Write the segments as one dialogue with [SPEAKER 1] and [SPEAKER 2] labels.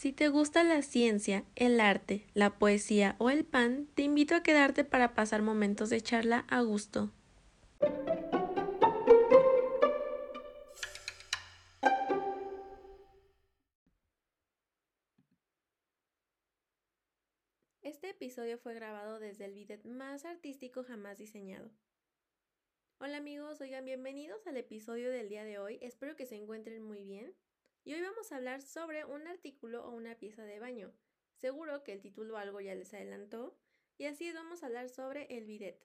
[SPEAKER 1] Si te gusta la ciencia, el arte, la poesía o el pan, te invito a quedarte para pasar momentos de charla a gusto. Este episodio fue grabado desde el bidet más artístico jamás diseñado. Hola amigos, oigan, bienvenidos al episodio del día de hoy. Espero que se encuentren muy bien. Y hoy vamos a hablar sobre un artículo o una pieza de baño. Seguro que el título algo ya les adelantó. Y así vamos a hablar sobre el bidet.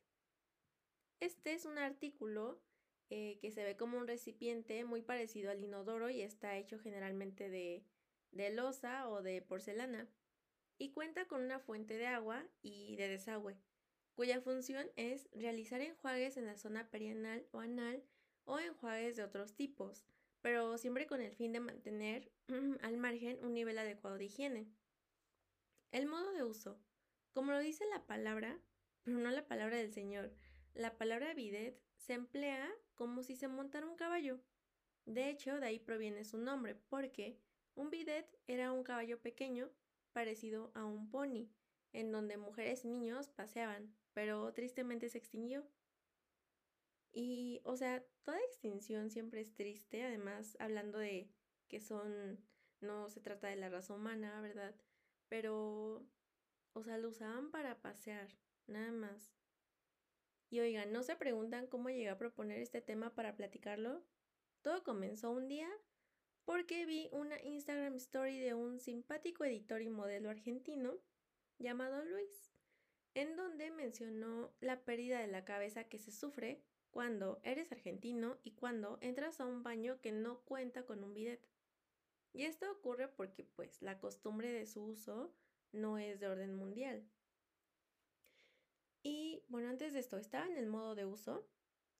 [SPEAKER 1] Este es un artículo eh, que se ve como un recipiente muy parecido al inodoro y está hecho generalmente de, de losa o de porcelana. Y cuenta con una fuente de agua y de desagüe, cuya función es realizar enjuagues en la zona perianal o anal o enjuagues de otros tipos pero siempre con el fin de mantener al margen un nivel adecuado de higiene. El modo de uso. Como lo dice la palabra, pero no la palabra del Señor, la palabra bidet se emplea como si se montara un caballo. De hecho, de ahí proviene su nombre, porque un bidet era un caballo pequeño parecido a un pony, en donde mujeres y niños paseaban, pero tristemente se extinguió. Y, o sea, toda extinción siempre es triste, además hablando de que son, no se trata de la raza humana, ¿verdad? Pero, o sea, lo usaban para pasear, nada más. Y oigan, ¿no se preguntan cómo llegué a proponer este tema para platicarlo? Todo comenzó un día porque vi una Instagram story de un simpático editor y modelo argentino llamado Luis, en donde mencionó la pérdida de la cabeza que se sufre cuando eres argentino y cuando entras a un baño que no cuenta con un bidet. Y esto ocurre porque pues la costumbre de su uso no es de orden mundial. Y bueno, antes de esto, estaba en el modo de uso.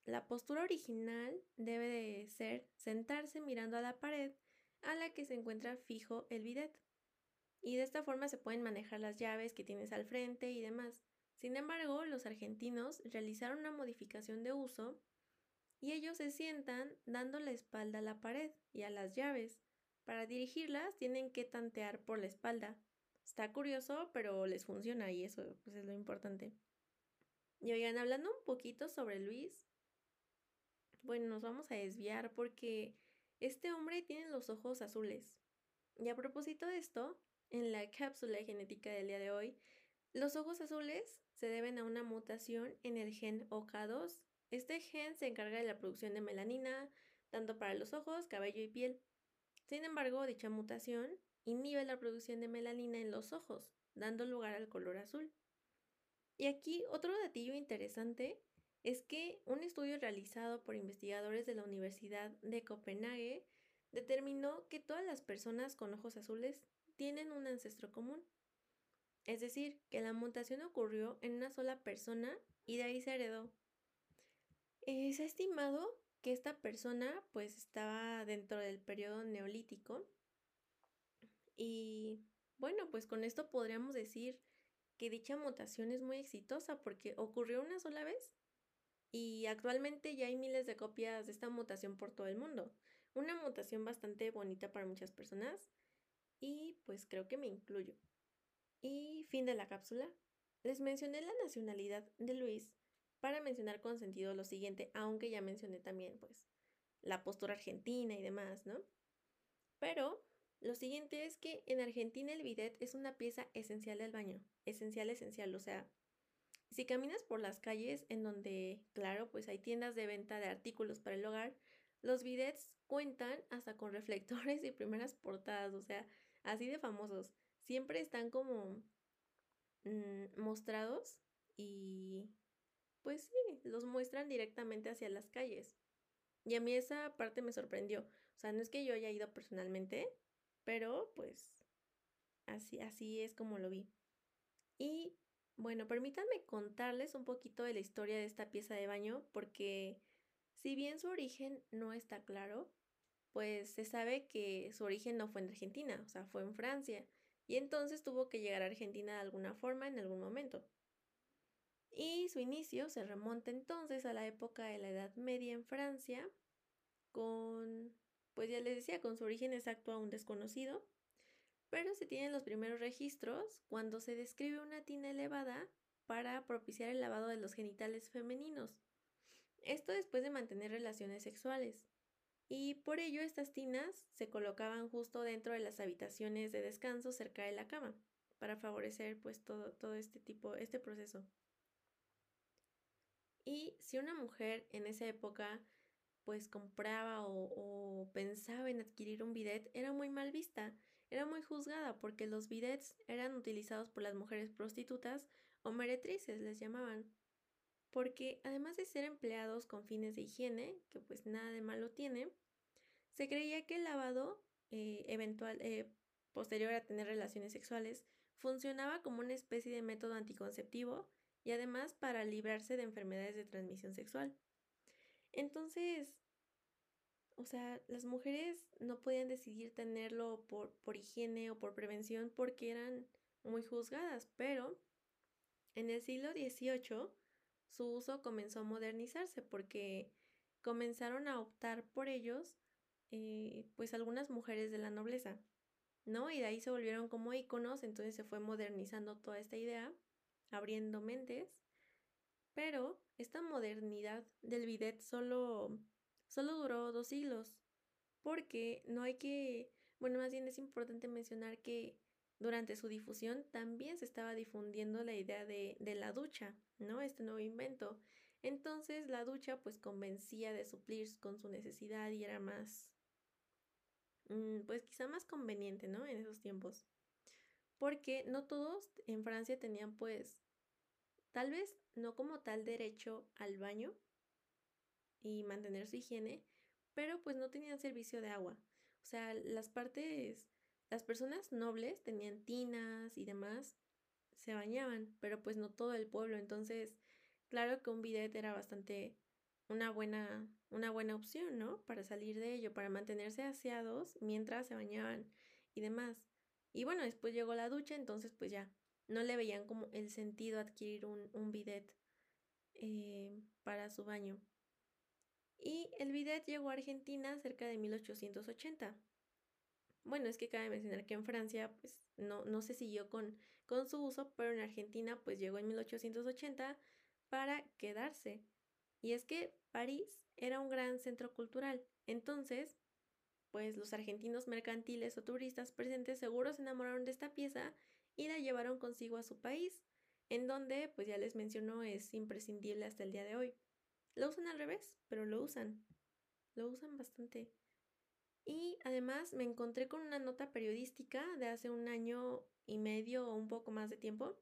[SPEAKER 1] La postura original debe de ser sentarse mirando a la pared a la que se encuentra fijo el bidet. Y de esta forma se pueden manejar las llaves que tienes al frente y demás. Sin embargo, los argentinos realizaron una modificación de uso y ellos se sientan dando la espalda a la pared y a las llaves. Para dirigirlas tienen que tantear por la espalda. Está curioso, pero les funciona y eso pues, es lo importante. Y oigan, hablando un poquito sobre Luis, bueno, nos vamos a desviar porque este hombre tiene los ojos azules. Y a propósito de esto, en la cápsula genética del día de hoy, los ojos azules se deben a una mutación en el gen OK2. Este gen se encarga de la producción de melanina, tanto para los ojos, cabello y piel. Sin embargo, dicha mutación inhibe la producción de melanina en los ojos, dando lugar al color azul. Y aquí otro datillo interesante es que un estudio realizado por investigadores de la Universidad de Copenhague determinó que todas las personas con ojos azules tienen un ancestro común. Es decir, que la mutación ocurrió en una sola persona y de ahí se heredó. Eh, se ha estimado que esta persona pues estaba dentro del periodo neolítico y bueno, pues con esto podríamos decir que dicha mutación es muy exitosa porque ocurrió una sola vez y actualmente ya hay miles de copias de esta mutación por todo el mundo. Una mutación bastante bonita para muchas personas y pues creo que me incluyo. Y fin de la cápsula. Les mencioné la nacionalidad de Luis para mencionar con sentido lo siguiente, aunque ya mencioné también pues la postura argentina y demás, ¿no? Pero lo siguiente es que en Argentina el bidet es una pieza esencial del baño, esencial, esencial, o sea, si caminas por las calles en donde, claro, pues hay tiendas de venta de artículos para el hogar, los bidets cuentan hasta con reflectores y primeras portadas, o sea, así de famosos siempre están como mm, mostrados y pues sí, los muestran directamente hacia las calles. Y a mí esa parte me sorprendió. O sea, no es que yo haya ido personalmente, pero pues así, así es como lo vi. Y bueno, permítanme contarles un poquito de la historia de esta pieza de baño, porque si bien su origen no está claro, pues se sabe que su origen no fue en Argentina, o sea, fue en Francia y entonces tuvo que llegar a Argentina de alguna forma en algún momento. Y su inicio se remonta entonces a la época de la Edad Media en Francia, con, pues ya les decía, con su origen exacto aún desconocido, pero se tienen los primeros registros cuando se describe una tina elevada para propiciar el lavado de los genitales femeninos. Esto después de mantener relaciones sexuales. Y por ello estas tinas se colocaban justo dentro de las habitaciones de descanso cerca de la cama, para favorecer pues todo, todo este tipo, este proceso. Y si una mujer en esa época pues compraba o, pensaba en adquirir un bidet, era muy mal vista, era muy juzgada porque los bidets eran utilizados por las mujeres prostitutas o meretrices, les llamaban. Porque además de ser empleados con fines de higiene, que pues nada de malo tiene, se creía que el lavado eh, eventual, eh, posterior a tener relaciones sexuales, funcionaba como una especie de método anticonceptivo y además para librarse de enfermedades de transmisión sexual. Entonces, o sea, las mujeres no podían decidir tenerlo por, por higiene o por prevención porque eran muy juzgadas, pero en el siglo XVIII su uso comenzó a modernizarse porque comenzaron a optar por ellos eh, pues algunas mujeres de la nobleza, ¿no? Y de ahí se volvieron como íconos, entonces se fue modernizando toda esta idea abriendo mentes, pero esta modernidad del bidet solo, solo duró dos siglos, porque no hay que, bueno, más bien es importante mencionar que durante su difusión también se estaba difundiendo la idea de, de la ducha, ¿no? Este nuevo invento. Entonces la ducha pues convencía de suplir con su necesidad y era más, mm, pues quizá más conveniente, ¿no? En esos tiempos porque no todos en Francia tenían pues tal vez no como tal derecho al baño y mantener su higiene, pero pues no tenían servicio de agua. O sea, las partes, las personas nobles tenían tinas y demás, se bañaban, pero pues no todo el pueblo. Entonces, claro que un bidet era bastante una buena, una buena opción, ¿no? Para salir de ello, para mantenerse aseados mientras se bañaban y demás. Y bueno, después llegó la ducha, entonces pues ya no le veían como el sentido adquirir un, un bidet eh, para su baño. Y el bidet llegó a Argentina cerca de 1880. Bueno, es que cabe mencionar que en Francia pues no, no se siguió con, con su uso, pero en Argentina pues llegó en 1880 para quedarse. Y es que París era un gran centro cultural. Entonces, pues los argentinos mercantiles o turistas presentes seguros se enamoraron de esta pieza y la llevaron consigo a su país, en donde, pues ya les mencionó, es imprescindible hasta el día de hoy. Lo usan al revés, pero lo usan. Lo usan bastante. Y además me encontré con una nota periodística de hace un año y medio o un poco más de tiempo,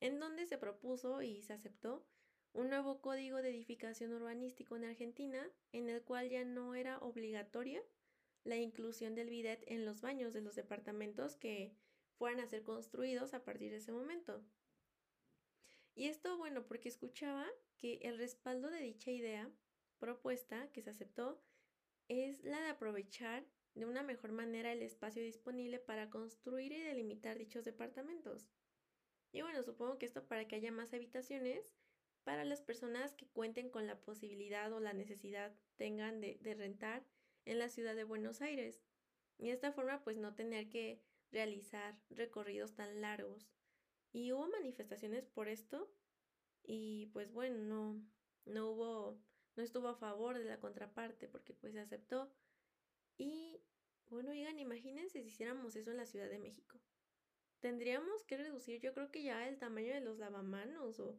[SPEAKER 1] en donde se propuso y se aceptó un nuevo código de edificación urbanístico en Argentina, en el cual ya no era obligatoria la inclusión del bidet en los baños de los departamentos que fueran a ser construidos a partir de ese momento. Y esto, bueno, porque escuchaba que el respaldo de dicha idea propuesta que se aceptó es la de aprovechar de una mejor manera el espacio disponible para construir y delimitar dichos departamentos. Y bueno, supongo que esto para que haya más habitaciones para las personas que cuenten con la posibilidad o la necesidad tengan de, de rentar en la ciudad de Buenos Aires. Y de esta forma pues no tener que realizar recorridos tan largos. Y hubo manifestaciones por esto y pues bueno, no, no hubo, no estuvo a favor de la contraparte porque pues se aceptó. Y bueno, oigan, imagínense si hiciéramos eso en la Ciudad de México. Tendríamos que reducir, yo creo que ya el tamaño de los lavamanos o,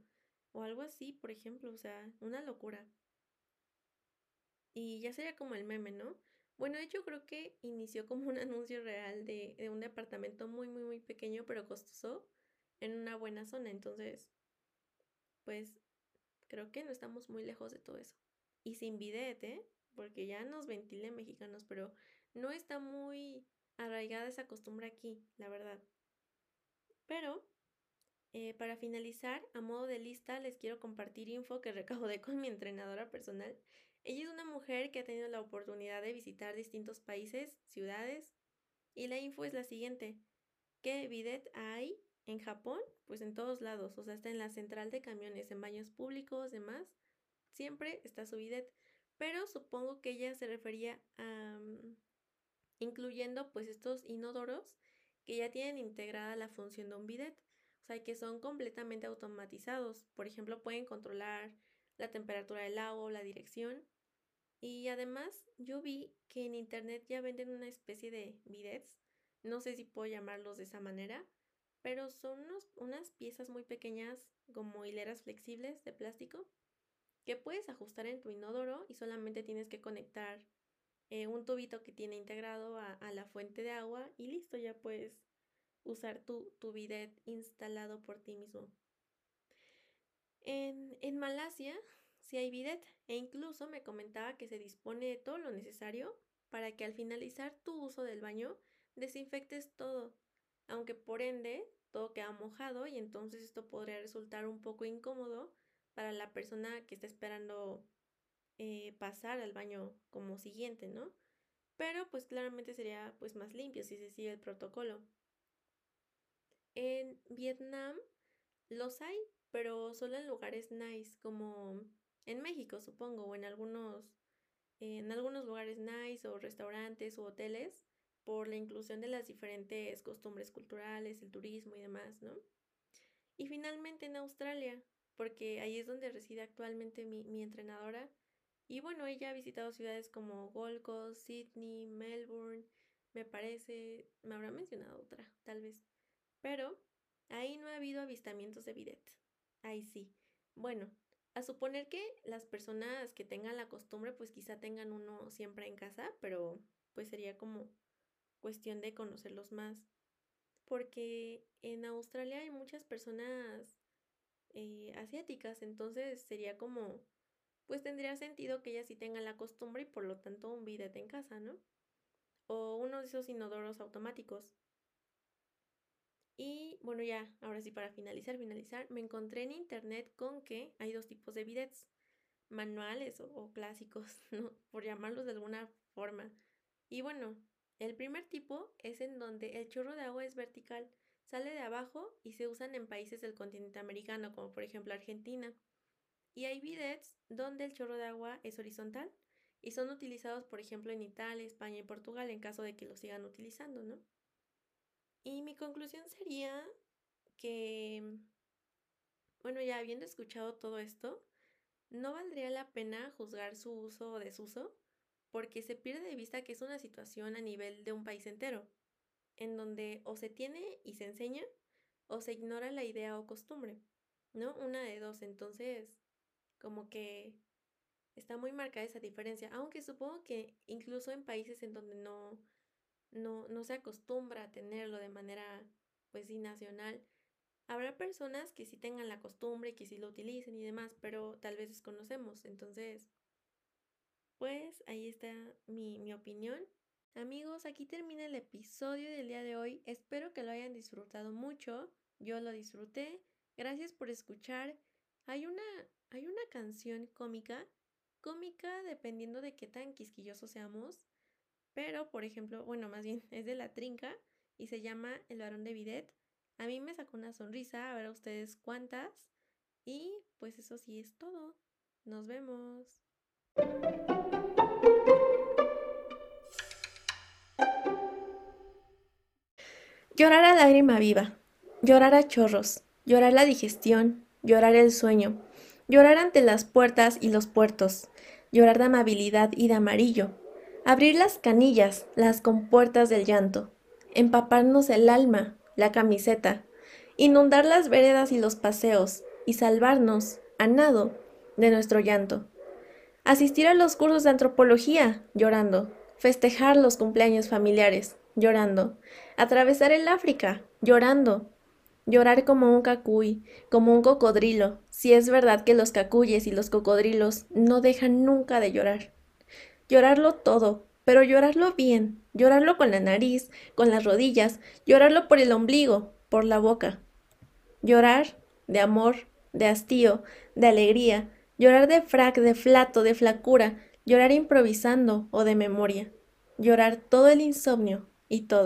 [SPEAKER 1] o algo así, por ejemplo, o sea, una locura. Y ya sería como el meme, ¿no? Bueno, de hecho creo que inició como un anuncio real de, de un departamento muy, muy, muy pequeño, pero costoso, en una buena zona. Entonces, pues creo que no estamos muy lejos de todo eso. Y sin bidet, ¿eh? Porque ya nos ventile mexicanos, pero no está muy arraigada esa costumbre aquí, la verdad. Pero, eh, para finalizar, a modo de lista, les quiero compartir info que recaudé con mi entrenadora personal ella es una mujer que ha tenido la oportunidad de visitar distintos países, ciudades, y la info es la siguiente. ¿Qué bidet hay en Japón? Pues en todos lados, o sea, está en la central de camiones, en baños públicos, demás, siempre está su bidet. Pero supongo que ella se refería a... Mm, incluyendo pues estos inodoros que ya tienen integrada la función de un bidet, o sea, que son completamente automatizados. Por ejemplo, pueden controlar la temperatura del agua la dirección. Y además, yo vi que en internet ya venden una especie de bidets, no sé si puedo llamarlos de esa manera, pero son unas piezas muy pequeñas como hileras flexibles de plástico que puedes ajustar en tu inodoro y solamente tienes que conectar eh, un tubito que tiene integrado a, la fuente de agua y listo, ya puedes usar tu, tu bidet instalado por ti mismo. En, en Malasia sí hay bidet e incluso me comentaba que se dispone de todo lo necesario para que al finalizar tu uso del baño desinfectes todo, aunque por ende todo queda mojado y entonces esto podría resultar un poco incómodo para la persona que está esperando eh, pasar al baño como siguiente, ¿no? Pero pues claramente sería pues más limpio si se sigue el protocolo. En Vietnam los hay, pero solo en lugares nice, como en México supongo, o en algunos, en algunos lugares nice o restaurantes o hoteles, por la inclusión de las diferentes costumbres culturales, el turismo y demás, ¿no? Y finalmente en Australia, porque ahí es donde reside actualmente mi, entrenadora. Y bueno, ella ha visitado ciudades como Gold Coast, Sydney, Melbourne, me parece, me habrá mencionado otra, tal vez. Pero ahí no ha habido avistamientos de bidet. Ahí sí. Bueno, a suponer que las personas que tengan la costumbre, pues quizá tengan uno siempre en casa, pero pues sería como cuestión de conocerlos más. Porque en Australia hay muchas personas eh, asiáticas, entonces sería como, pues tendría sentido que ellas sí tengan la costumbre y por lo tanto un bidet en casa, ¿no? O uno de esos inodoros automáticos. Y bueno, ya, ahora sí para finalizar, finalizar, me encontré en internet con que hay dos tipos de bidets, manuales o, o clásicos, ¿no? Por llamarlos de alguna forma. Y bueno, el primer tipo es en donde el chorro de agua es vertical Sale de abajo y se usan en países del continente americano, como por ejemplo Argentina. Y hay bidets donde el chorro de agua es horizontal y son utilizados, por ejemplo, en Italia, España y Portugal en caso de que lo sigan utilizando, ¿no? Y mi conclusión sería que, bueno, ya habiendo escuchado todo esto, no valdría la pena juzgar su uso o desuso porque se pierde de vista que es una situación a nivel de un país entero en donde o se tiene y se enseña o se ignora la idea o costumbre, ¿no? Una de dos, entonces como que está muy marcada esa diferencia, aunque supongo que incluso en países en donde no, no, no se acostumbra a tenerlo de manera, pues sí, nacional, habrá personas que sí tengan la costumbre que sí lo utilicen y demás, pero tal vez desconocemos, entonces, pues ahí está mi, mi opinión Amigos, aquí termina el episodio del día de hoy. Espero que lo hayan disfrutado mucho. Yo lo disfruté. Gracias por escuchar. Hay una, hay una canción cómica, cómica dependiendo de qué tan quisquillosos seamos. Pero, por ejemplo, bueno, más bien es de la trinca y se llama El varón de Bidet. A mí me sacó una sonrisa, a ver a ustedes cuántas. Y pues eso sí es todo. Nos vemos. Llorar a lágrima viva, llorar a chorros, llorar la digestión, llorar el sueño, llorar ante las puertas y los puertos, llorar de amabilidad y de amarillo, abrir las canillas, las compuertas del llanto, empaparnos el alma, la camiseta, inundar las veredas y los paseos, y salvarnos, a nado, de nuestro llanto. Asistir a los cursos de antropología, llorando, festejar los cumpleaños familiares, llorando, atravesar el África, llorando, llorar como un cacuy, como un cocodrilo, si es verdad que los cacuyes y los cocodrilos no dejan nunca de llorar. Llorarlo todo, pero llorarlo bien, llorarlo con la nariz, con las rodillas, llorarlo por el ombligo, por la boca. Llorar de amor, de hastío, de alegría, llorar de frac, de flato, de flacura, llorar improvisando o de memoria, llorar todo el insomnio, y todo.